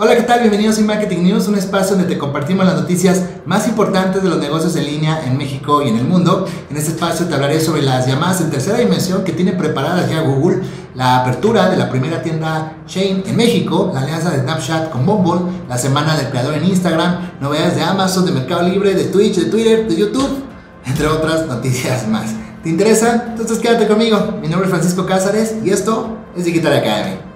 Hola, ¿qué tal? Bienvenidos a Marketing News, un espacio donde te compartimos las noticias más importantes de los negocios en línea en México y en el mundo. En este espacio te hablaré sobre las llamadas en tercera dimensión que tiene preparadas ya Google, la apertura de la primera tienda Shane en México, la alianza de Snapchat con Bumble, la semana del creador en Instagram, novedades de Amazon, de Mercado Libre, de Twitch, de Twitter, de YouTube, entre otras noticias más. ¿Te interesa? Entonces quédate conmigo. Mi nombre es Francisco Cázares y esto es Digital Academy.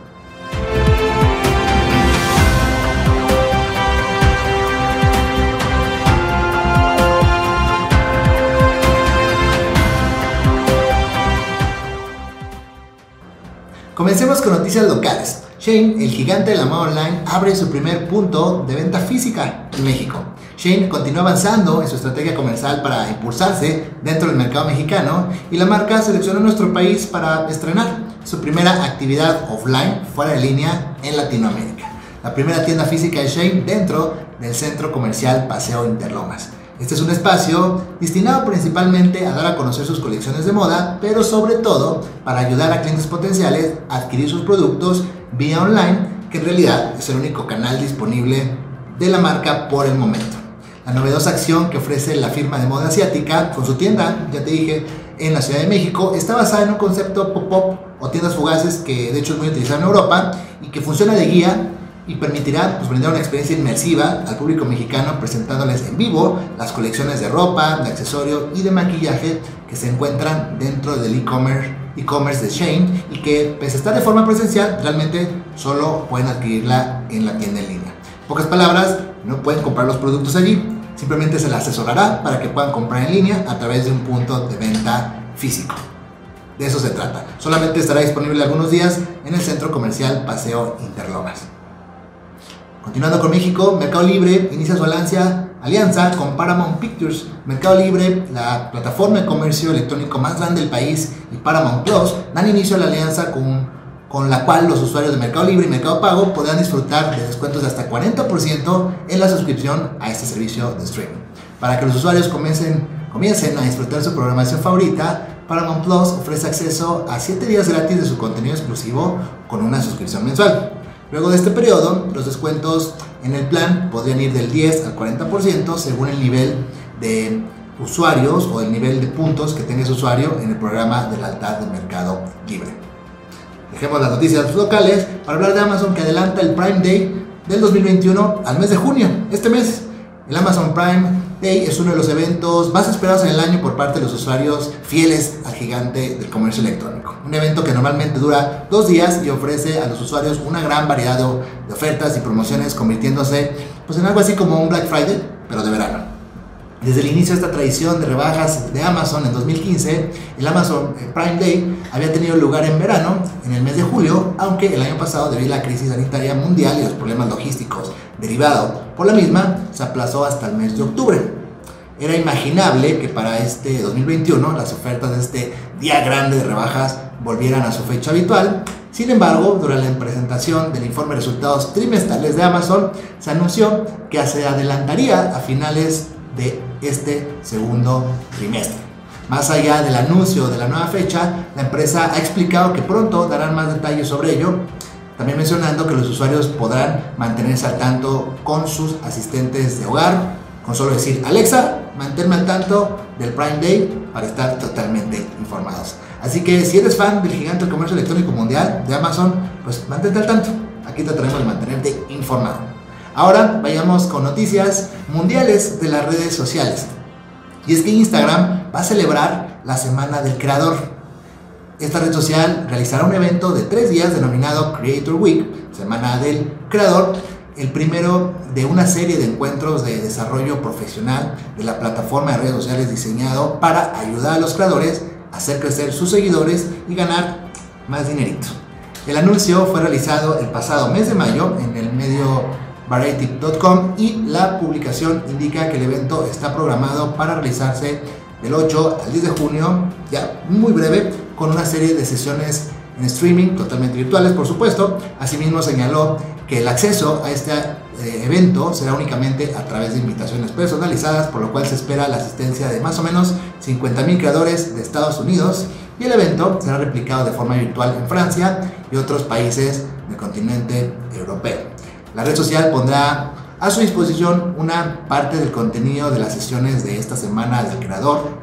Comencemos con noticias locales. Shane, el gigante de la moda online, abre su primer punto de venta física en México. Shane continúa avanzando en su estrategia comercial para impulsarse dentro del mercado mexicano y la marca seleccionó nuestro país para estrenar su primera actividad offline fuera de línea en Latinoamérica. La primera tienda física de Shane dentro del centro comercial Paseo Interlomas. Este es un espacio destinado principalmente a dar a conocer sus colecciones de moda, pero sobre todo para ayudar a clientes potenciales a adquirir sus productos vía online, que en realidad es el único canal disponible de la marca por el momento. La novedosa acción que ofrece la firma de moda asiática con su tienda, ya te dije, en la Ciudad de México, está basada en un concepto pop-up o tiendas fugaces que de hecho es muy utilizado en Europa y que funciona de guía y permitirá pues, brindar una experiencia inmersiva al público mexicano presentándoles en vivo las colecciones de ropa, de accesorios y de maquillaje que se encuentran dentro del e-commerce de Shane y que pese a estar de forma presencial realmente solo pueden adquirirla en la tienda en línea. En pocas palabras, no pueden comprar los productos allí, simplemente se les asesorará para que puedan comprar en línea a través de un punto de venta físico. De eso se trata. Solamente estará disponible algunos días en el centro comercial Paseo Interlomas. Continuando con México, Mercado Libre inicia su alianza, alianza con Paramount Pictures. Mercado Libre, la plataforma de comercio electrónico más grande del país, y Paramount Plus dan inicio a la alianza con, con la cual los usuarios de Mercado Libre y Mercado Pago podrán disfrutar de descuentos de hasta 40% en la suscripción a este servicio de streaming. Para que los usuarios comiencen, comiencen a disfrutar su programación favorita, Paramount Plus ofrece acceso a 7 días gratis de su contenido exclusivo con una suscripción mensual. Luego de este periodo, los descuentos en el plan podrían ir del 10 al 40% según el nivel de usuarios o el nivel de puntos que tenga ese usuario en el programa de lealtad del mercado libre. Dejemos las noticias locales para hablar de Amazon que adelanta el Prime Day del 2021 al mes de junio, este mes. El Amazon Prime Day es uno de los eventos más esperados en el año por parte de los usuarios fieles al gigante del comercio electrónico. Un evento que normalmente dura dos días y ofrece a los usuarios una gran variedad de ofertas y promociones, convirtiéndose pues, en algo así como un Black Friday, pero de verano. Desde el inicio de esta tradición de rebajas de Amazon en 2015, el Amazon Prime Day había tenido lugar en verano, en el mes de julio, aunque el año pasado, debido a la crisis sanitaria mundial y los problemas logísticos derivados por la misma, se aplazó hasta el mes de octubre. Era imaginable que para este 2021 las ofertas de este día grande de rebajas volvieran a su fecha habitual. Sin embargo, durante la presentación del informe de resultados trimestrales de Amazon, se anunció que se adelantaría a finales de este segundo trimestre. Más allá del anuncio de la nueva fecha, la empresa ha explicado que pronto darán más detalles sobre ello, también mencionando que los usuarios podrán mantenerse al tanto con sus asistentes de hogar, con solo decir Alexa, manténme al tanto del Prime Day para estar totalmente informados. Así que si eres fan del gigante del comercio electrónico mundial de Amazon, pues mantente al tanto. Aquí trataremos de mantenerte informado. Ahora vayamos con noticias mundiales de las redes sociales. Y es que Instagram va a celebrar la Semana del Creador. Esta red social realizará un evento de tres días denominado Creator Week, Semana del Creador, el primero de una serie de encuentros de desarrollo profesional de la plataforma de redes sociales diseñado para ayudar a los creadores a hacer crecer sus seguidores y ganar más dinerito. El anuncio fue realizado el pasado mes de mayo en el medio variety.com y la publicación indica que el evento está programado para realizarse del 8 al 10 de junio, ya muy breve, con una serie de sesiones en streaming totalmente virtuales, por supuesto. Asimismo señaló que el acceso a este eh, evento será únicamente a través de invitaciones personalizadas, por lo cual se espera la asistencia de más o menos 50.000 creadores de Estados Unidos y el evento será replicado de forma virtual en Francia y otros países del continente europeo. La red social pondrá a su disposición una parte del contenido de las sesiones de esta semana del creador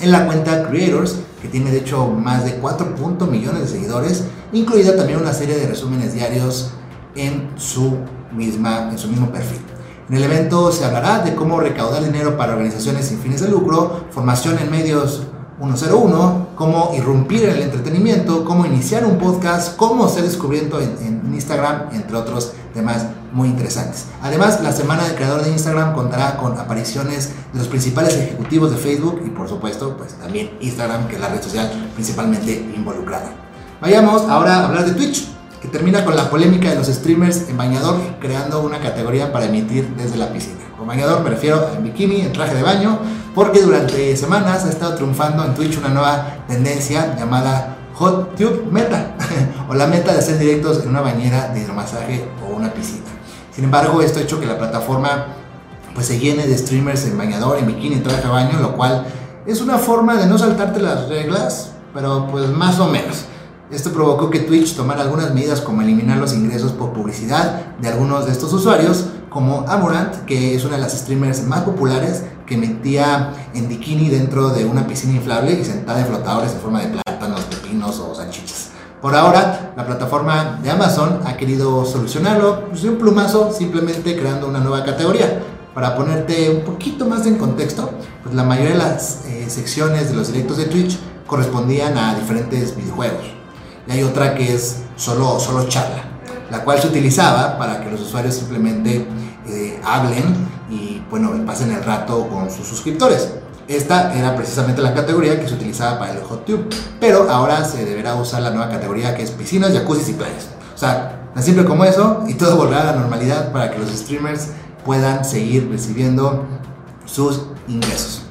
en la cuenta Creators, que tiene de hecho más de 4. millones de seguidores, incluida también una serie de resúmenes diarios en su, misma, en su mismo perfil. En el evento se hablará de cómo recaudar dinero para organizaciones sin fines de lucro, formación en medios 101, cómo irrumpir en el entretenimiento, cómo iniciar un podcast, cómo ser descubriendo en, en, Instagram, entre otros temas muy interesantes. Además, la semana del creador de Instagram contará con apariciones de los principales ejecutivos de Facebook y por supuesto, pues también Instagram, que es la red social principalmente involucrada. Vayamos ahora a hablar de Twitch, que termina con la polémica de los streamers en bañador, creando una categoría para emitir desde la piscina. Con bañador me refiero a bikini, en traje de baño, porque durante semanas ha estado triunfando en Twitch una nueva tendencia llamada Hot Tube Meta, o la meta de hacer directos en una bañera de hidromasaje o una piscina. Sin embargo, esto ha hecho que la plataforma pues, se llene de streamers en bañador, en bikini, en traje de baño, lo cual es una forma de no saltarte las reglas, pero pues más o menos. Esto provocó que Twitch tomara algunas medidas como eliminar los ingresos por publicidad de algunos de estos usuarios, como Amorant, que es una de las streamers más populares, que metía en bikini dentro de una piscina inflable y sentada en flotadores en forma de plátanos, o salchichas. Por ahora, la plataforma de Amazon ha querido solucionarlo pues, de un plumazo, simplemente creando una nueva categoría. Para ponerte un poquito más en contexto, pues la mayoría de las eh, secciones de los directos de Twitch correspondían a diferentes videojuegos. Y hay otra que es solo, solo charla, la cual se utilizaba para que los usuarios simplemente eh, hablen y bueno, pasen el rato con sus suscriptores. Esta era precisamente la categoría que se utilizaba para el hot tube, pero ahora se deberá usar la nueva categoría que es piscinas, jacuzzis y playas. O sea, tan simple como eso y todo volverá a la normalidad para que los streamers puedan seguir recibiendo sus ingresos.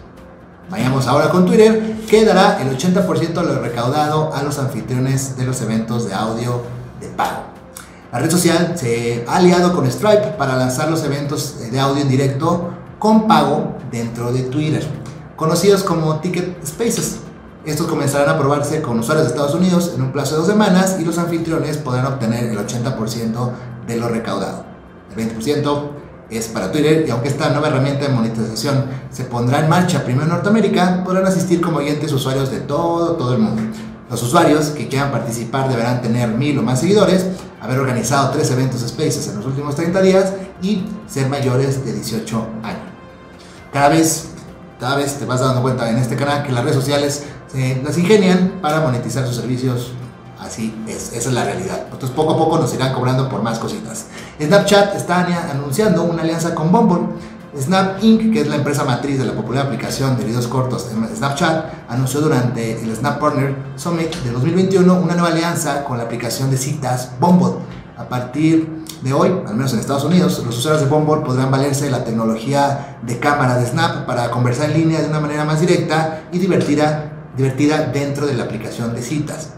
Vayamos ahora con Twitter, que dará el 80% de lo recaudado a los anfitriones de los eventos de audio de pago. La red social se ha aliado con Stripe para lanzar los eventos de audio en directo con pago dentro de Twitter conocidos como Ticket Spaces. Estos comenzarán a probarse con usuarios de Estados Unidos en un plazo de dos semanas y los anfitriones podrán obtener el 80% de lo recaudado. El 20% es para Twitter y aunque esta nueva herramienta de monetización se pondrá en marcha primero en Norteamérica, podrán asistir como oyentes usuarios de todo, todo el mundo. Los usuarios que quieran participar deberán tener mil o más seguidores, haber organizado tres eventos Spaces en los últimos 30 días y ser mayores de 18 años. Cada vez cada vez te vas dando cuenta en este canal que las redes sociales las ingenian para monetizar sus servicios. Así es, esa es la realidad. Entonces poco a poco nos irán cobrando por más cositas. Snapchat está anunciando una alianza con Bumble. Snap Inc., que es la empresa matriz de la popular aplicación de videos cortos Snapchat, anunció durante el Snap Partner Summit de 2021 una nueva alianza con la aplicación de citas Bumble. A partir de hoy, al menos en Estados Unidos, los usuarios de Bumble podrán valerse de la tecnología de cámara de Snap para conversar en línea de una manera más directa y divertida, divertida dentro de la aplicación de citas.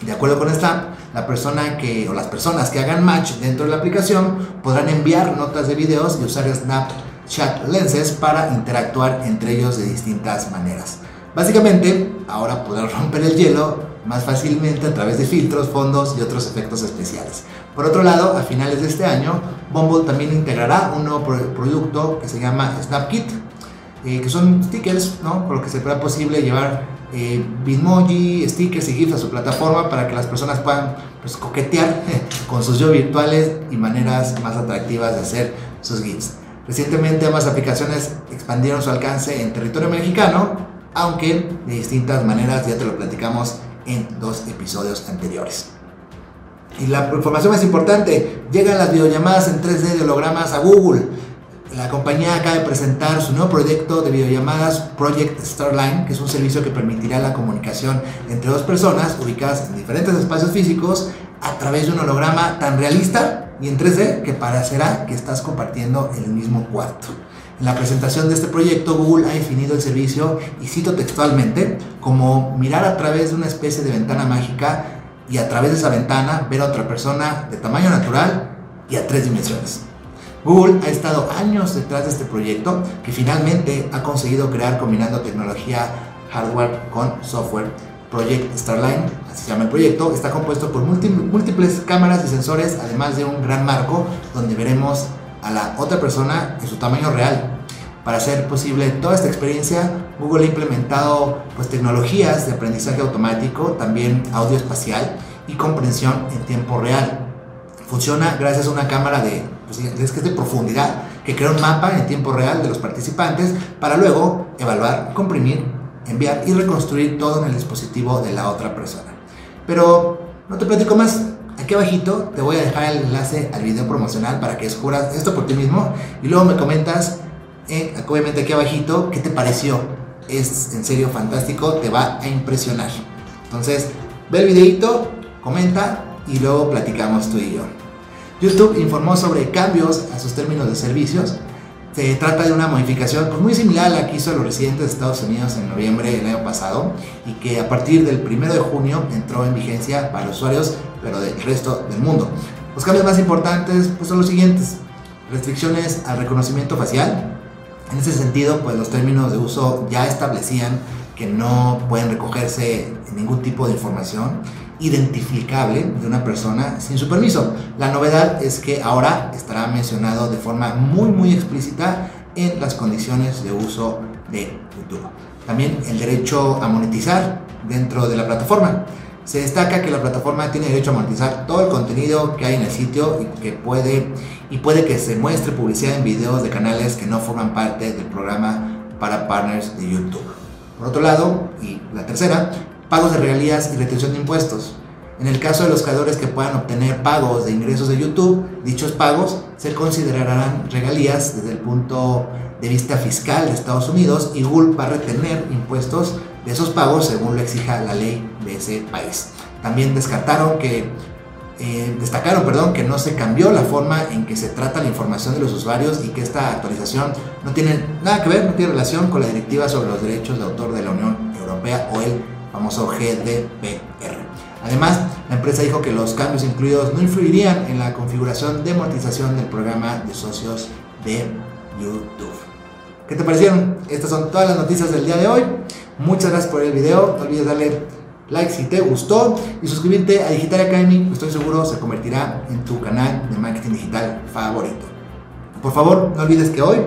De acuerdo con Snap, la persona que, o las personas que hagan match dentro de la aplicación podrán enviar notas de videos y usar Snapchat Lenses para interactuar entre ellos de distintas maneras. Básicamente, ahora podrán romper el hielo más fácilmente a través de filtros, fondos y otros efectos especiales. Por otro lado, a finales de este año, Bumble también integrará un nuevo producto que se llama SnapKit, eh, que son stickers, ¿no? Por lo que se será posible llevar eh, Bitmoji, stickers y GIFs a su plataforma para que las personas puedan pues, coquetear con sus yo virtuales y maneras más atractivas de hacer sus GIFs. Recientemente ambas aplicaciones expandieron su alcance en territorio mexicano, aunque de distintas maneras, ya te lo platicamos en dos episodios anteriores. Y la información más importante, llegan las videollamadas en 3D de hologramas a Google. La compañía acaba de presentar su nuevo proyecto de videollamadas Project Starline, que es un servicio que permitirá la comunicación entre dos personas ubicadas en diferentes espacios físicos a través de un holograma tan realista y en 3D que parecerá que estás compartiendo el mismo cuarto. En la presentación de este proyecto, Google ha definido el servicio, y cito textualmente, como mirar a través de una especie de ventana mágica y a través de esa ventana ver a otra persona de tamaño natural y a tres dimensiones. Google ha estado años detrás de este proyecto que finalmente ha conseguido crear combinando tecnología hardware con software Project Starline, así se llama el proyecto, está compuesto por múltiples cámaras y sensores, además de un gran marco donde veremos a la otra persona en su tamaño real. Para hacer posible toda esta experiencia, Google ha implementado pues, tecnologías de aprendizaje automático, también audio espacial y comprensión en tiempo real. Funciona gracias a una cámara de, pues, es que es de profundidad que crea un mapa en tiempo real de los participantes para luego evaluar, comprimir, enviar y reconstruir todo en el dispositivo de la otra persona. Pero no te platico más. Aquí abajito te voy a dejar el enlace al video promocional para que descubras esto por ti mismo y luego me comentas, eh, obviamente aquí abajito, qué te pareció. Es en serio fantástico, te va a impresionar. Entonces, ve el videito, comenta y luego platicamos tú y yo. YouTube informó sobre cambios a sus términos de servicios. Se trata de una modificación pues, muy similar a la que hizo los residentes de Estados Unidos en noviembre del año pasado y que a partir del 1 de junio entró en vigencia para los usuarios, pero del resto del mundo. Los cambios más importantes pues, son los siguientes. Restricciones al reconocimiento facial. En ese sentido, pues los términos de uso ya establecían que no pueden recogerse ningún tipo de información identificable de una persona sin su permiso. La novedad es que ahora estará mencionado de forma muy muy explícita en las condiciones de uso de YouTube. También el derecho a monetizar dentro de la plataforma. Se destaca que la plataforma tiene derecho a monetizar todo el contenido que hay en el sitio y que puede y puede que se muestre publicidad en videos de canales que no forman parte del programa para partners de YouTube. Por otro lado, y la tercera, pagos de regalías y retención de impuestos. En el caso de los creadores que puedan obtener pagos de ingresos de YouTube, dichos pagos se considerarán regalías desde el punto de vista fiscal de Estados Unidos y Google va a retener impuestos de esos pagos según lo exija la ley de ese país. También descartaron que eh, destacaron perdón, que no se cambió la forma en que se trata la información de los usuarios y que esta actualización no tiene nada que ver, no tiene relación con la directiva sobre los derechos de autor de la Unión Europea o el famoso GDPR. Además, la empresa dijo que los cambios incluidos no influirían en la configuración de monetización del programa de socios de YouTube. ¿Qué te parecieron? Estas son todas las noticias del día de hoy. Muchas gracias por el video. No olvides darle like si te gustó y suscribirte a Digital Academy. Estoy seguro se convertirá en tu canal de marketing digital favorito. Por favor, no olvides que hoy,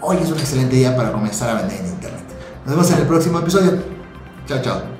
hoy es un excelente día para comenzar a vender en Internet. Nos vemos en el próximo episodio. Chao, chao.